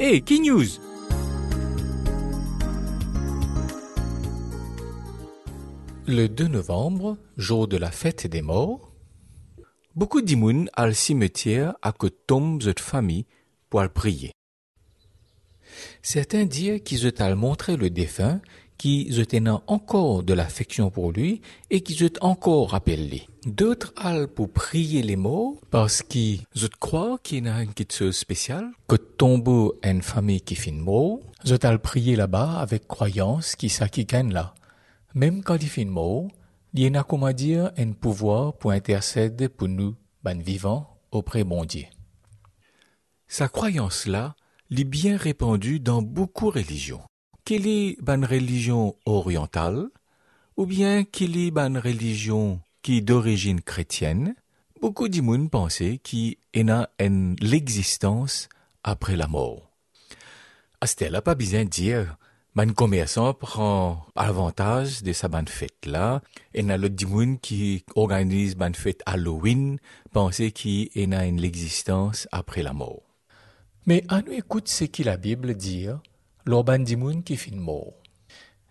Hey, Key News Le 2 novembre, jour de la fête des morts, beaucoup d'imoun al cimetière à que tombe cette famille pour le prier. Certains disent qu'ils ont montré le défunt, qu'ils ont encore de l'affection pour lui et qu'ils ont encore rappelé. D'autres al pour prier les morts parce qu'ils croient qu'il y a une chose spéciale, que tombe une famille qui finit mort. Ils ont prier là-bas avec croyance qui ça qui là. Même quand il finit mort, il y a comment dire un pouvoir pour intercéder pour nous, ben vivants, auprès bon Dieu. Sa croyance-là, est bien répandue dans beaucoup de religions. Qu'il est une religion orientale, ou bien qu'il est une religion qui est d'origine chrétienne, beaucoup d'immunes pensaient qu'il y a une l'existence après la mort. À ce pas besoin de dire, man commerçant prend avantage de sa bonne fête là, et a le dimoun qui organise une fête Halloween, penser qu'il y a une l'existence après la mort. Mais à nous écoute ce que la Bible dit, qui.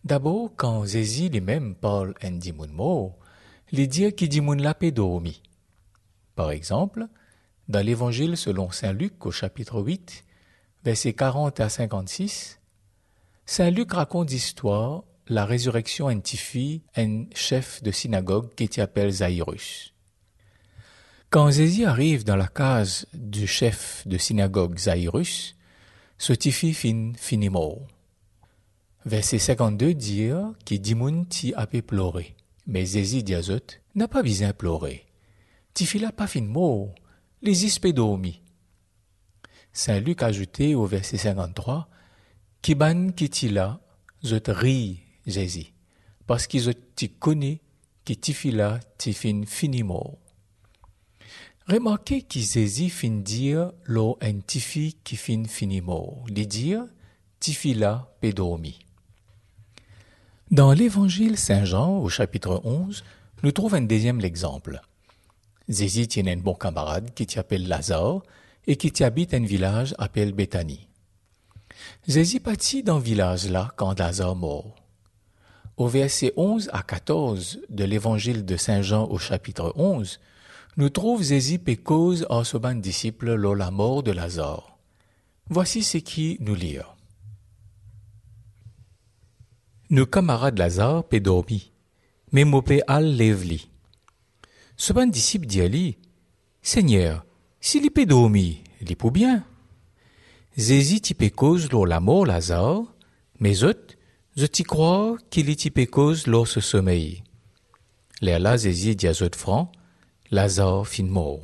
D'abord, quand Zézi lui-même parle un dimoun mort, il dit qu'il dimoun l'a dormi. Par exemple, dans l'évangile selon saint Luc au chapitre 8, versets 40 à 56, saint Luc raconte l'histoire la résurrection d'un petit un chef de synagogue qui s'appelle Zairus. Quand Zézi arrive dans la case du chef de synagogue Zairus, ce tifi fin finit mort. Verset 52 dit que Dimoun ti a pu pleurer. Mais Zézi dit n'a pas besoin pleurer. Tifi l'a pas fin mort, les ispé dormi. Saint Luc ajouté au verset 53, Kiban ti là, zot ri Zézi, parce qu'ils ti connaît que Tifi là ti fin fini Remarquez qu'Isési fin dire lo en tifi qui fin finimo, li dire tifila pédormi. Dans l'évangile Saint Jean, au chapitre 11, nous trouvons un deuxième exemple. Zézi tient un bon camarade qui s'appelle Lazare et qui habite un village appelé Béthanie. Zézi partit dans village là quand Lazare mort. Au verset 11 à 14 de l'évangile de Saint Jean au chapitre 11, nous trouvons Zézi cause en ce ban disciple lors la mort de Lazare. Voici ce qui nous lit. Nos camarades Lazare pe dormi, mais mopé al lève-li. Ce ban disciple dit à lui, Seigneur, s'il y peut dormi, il peut bien. Zézi t'y cause lors la mort Lazare, mais autres, je t'y crois qu'il y cause lors ce sommeil. L'air Zézi dit à francs, Lazare fin mort.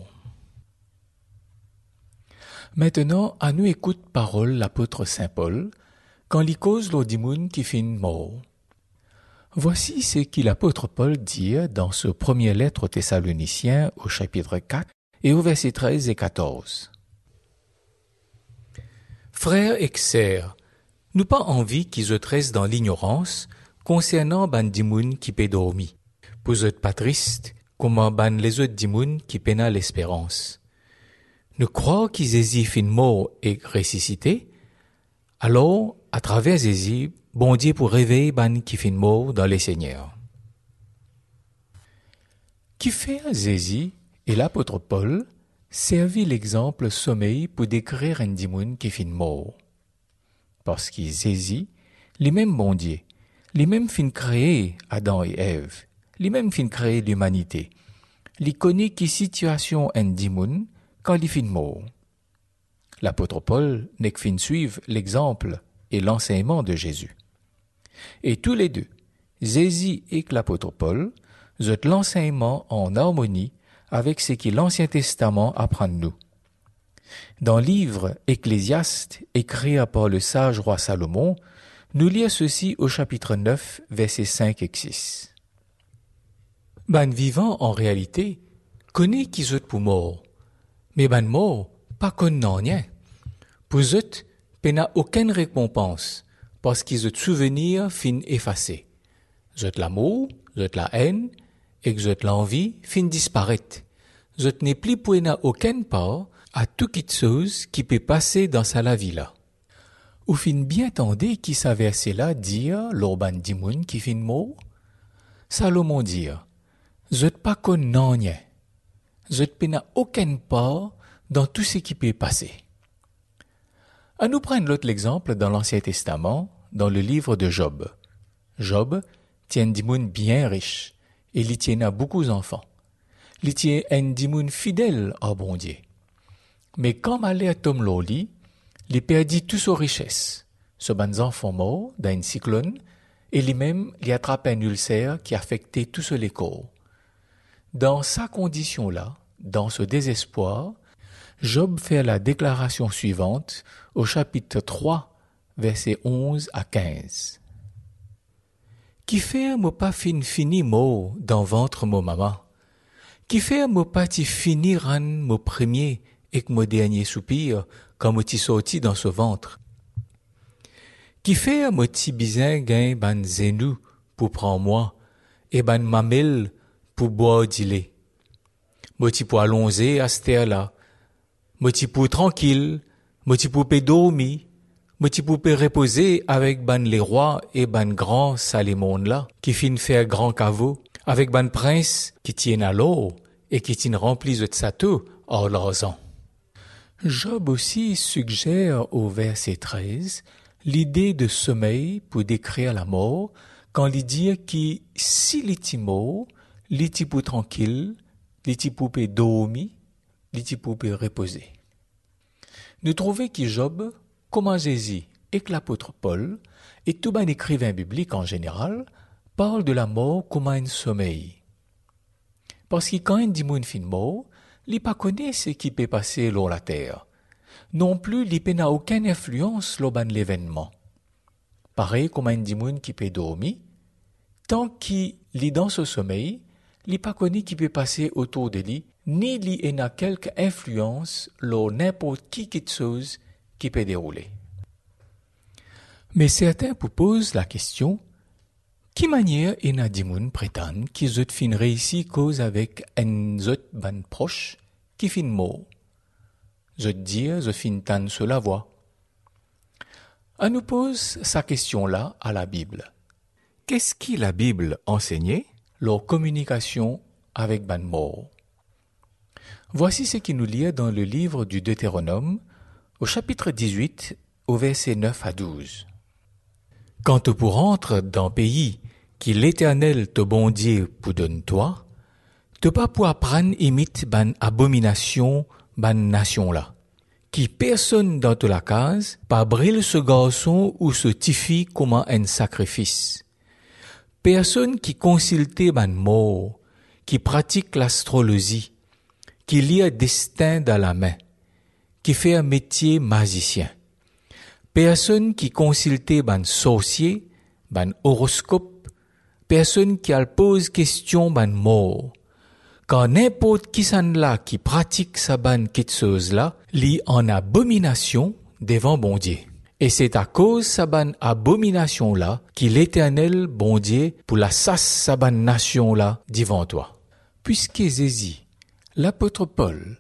Maintenant, à nous écoute parole l'apôtre Saint Paul, quand il cause l'odimoun qui fin mort. Voici ce que l'apôtre Paul dit dans ce premier lettre aux Thessaloniciens au chapitre 4 et au verset 13 et 14. Frères et sœurs, nous pas envie qu'ils se tressent dans l'ignorance concernant bandimoun qui peut dormir. Vous êtes pas triste comment ban les autres dimoun qui pena l'espérance? Nous croyons qu'Isési fin mort et ressuscité, alors, à travers Zézi, bon Dieu pour réveiller ban qui fin mort dans les seigneurs. Qui fait Zézi et l'apôtre Paul servit l'exemple sommeil pour décrire un dimoun qui fin mort? Parce qu'Zézi, les mêmes bon Dieu, les mêmes fin créés Adam et Ève, les mêmes fin créer l'humanité. Li connaît qui situation en li Paul n'est fin suivre l'exemple et l'enseignement de Jésus. Et tous les deux, Zézi et l'apôtre Paul, l'enseignement en harmonie avec ce que l'Ancien Testament apprend de nous. Dans le livre Ecclésiaste, écrit par le sage roi Salomon, nous lisons ceci au chapitre 9, versets 5 et 6. Ban vivant, en réalité, connaît qui zut pour mort. Mais ban mort, pas connaît rien. Pour zut, n'a aucune récompense, parce qu'ils zut souvenir fin effacé. Zut l'amour, zut la haine, et zut l'envie fin disparaître. Zut n'est plus pour aucune part à tout chose qui peut passer dans sa la vie là. ou fin bien tendez qui sa verset là dire l'orban dimoun qui fin mot? Salomon dire, connais rien. Je n'a aucun part dans tout ce qui peut passer. À nous prendre l'autre exemple dans l'Ancien Testament, dans le livre de Job. Job tient dimoun bien riche, et il tient à beaucoup d'enfants. Il tient un dimoun fidèle à bon Dieu. Mais quand malheur à Tom Loli, il perdit toute sa richesse. Ce ban enfant mort d'un cyclone, et lui-même il attrape un ulcère qui affectait tout ce corps. Dans sa condition-là, dans ce désespoir, Job fait la déclaration suivante au chapitre 3, versets 11 à 15. Qui mo pas fin fini mot dans ventre mo maman? Qui mo pas ti finir an mo premier et mo dernier soupir quand mo ti sorti dans ce ventre? Qui mo ti bizin gain ban zenou pour prendre moi et ban mamel pour boire du lait? Mo ti pour allonger à cette là Moti pour tranquille, moti pour dormir, moti pour reposer avec ban les rois et ban grand Salimon là, qui fin faire grand caveau, avec ban prince qui tiennent à l'eau et qui tiennent remplis de sato hors leurs ans. Job aussi suggère au verset 13 l'idée de sommeil pour décrire la mort quand il dit que si l'itimo, l'itipo tranquille, l'itipo dormir, l'itipo reposer. Nous trouvons que Job, comme Jésus et que l'apôtre Paul, et tout un écrivain biblique en général, parle de la mort comme un sommeil. Parce que quand un démon fin mort, il pas connaît ce qui peut passer sur la terre. Non plus, il n'a aucune influence sur l'événement. Pareil comme un démon qui peut dormir, tant qu'il est dans ce sommeil, il pas connaît qui peut passer autour de lui ni li a quelque influence sur n'importe qui quelque chose qui peut dérouler. Mais certains posent la question qui manière ena dimoun prétendent qui zot fin réussi cause avec un zot ban proche qui fin mot. Zot dire zot fin tan sur la. On nous pose sa question-là à la Bible. Qu'est-ce qui la Bible enseignait leur communication avec ban mort? Voici ce qui nous lie dans le livre du Deutéronome, au chapitre 18, au verset 9 à 12. Quand tu pour rentrer dans pays qui l'Éternel te bondier pour donne toi, te pas pour prendre imite ban abomination ban nation là, qui personne dans la case pas brille ce garçon ou ce tifi comme un sacrifice. Personne qui consulte ban mort, qui pratique l'astrologie, qui lit un destin dans la main, qui fait un métier magicien. Personne qui consulte ban sorcier, ban horoscope, personne qui pose question ban mort. Quand n'importe qui s'en là qui pratique sa ban chose là, lit en abomination devant bon Dieu. Et c'est à cause sa ban abomination là qu'il l'éternel bon Dieu pour la sasse sa ban nation là devant toi. Puisque Zézi L'apôtre Paul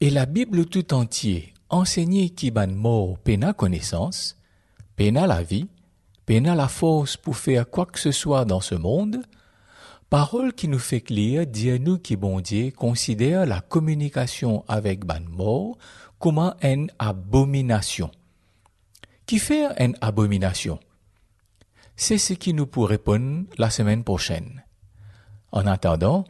et la Bible tout entier enseignaient qui ban mort pena connaissance, pena la vie, pena la force pour faire quoi que ce soit dans ce monde, parole qui nous fait lire dire nous qui bon considère la communication avec ban mort comme une abomination. Qui fait une abomination? C'est ce qui nous pourrait répondre la semaine prochaine. En attendant,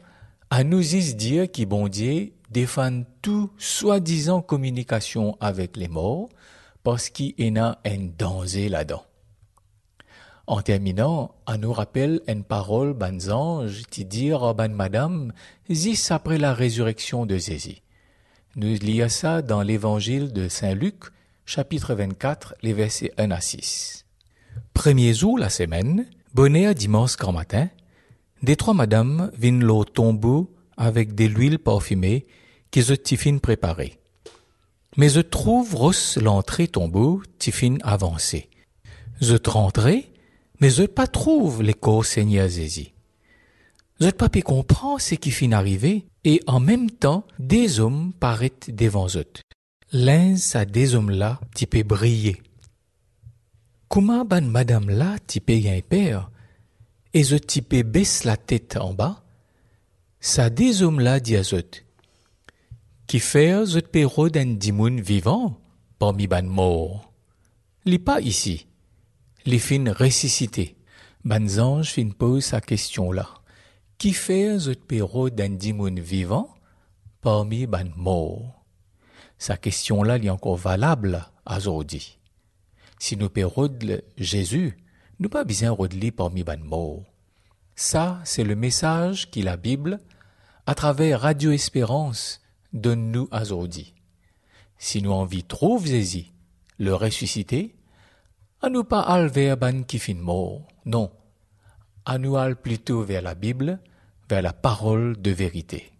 à nous y dire que bon Dieu défend tout soi-disant communication avec les morts parce qu'il y a un danger là-dedans. En terminant, à nous rappelle une parole ban ange qui dit à ban madame zis après la résurrection de Jésus. Nous lisons ça dans l'évangile de Saint Luc, chapitre 24, les versets 1 à 6. Premier jour la semaine, bonnet dimanche grand matin, des trois madames viennent le tombeau avec de l'huile parfumée que je tiffin préparée. Mais je trouve rosse l'entrée tombeau tiffin avancée. Je rentrer, mais je pas trouve les corps Seigneur Zézi. Je pas pu comprendre ce qui fin arrivé, et en même temps, des hommes paraissent devant eux. L'un, ça des hommes-là, qui peut briller. Comment ban madame là type un père et je type baisse la tête en bas, des hommes là dit à qui fait je péro d'un dimoun vivant parmi ban mort. Li pas ici. Les fin ressuscité. Ban ange fin pose sa question là. Qui fait je péro d'un dimoun vivant parmi ban mort? Sa question là est encore valable aujourd'hui. Si nous pérodle Jésus, nous pas besoin rodler parmi ban morts. Ça, c'est le message que la Bible, à travers Radio Espérance, donne nous aujourd'hui. Si nous envie trouve Jésus, le ressusciter, à nous pas aller vers ban qui fin mort, non. À nous aller plutôt vers la Bible, vers la parole de vérité.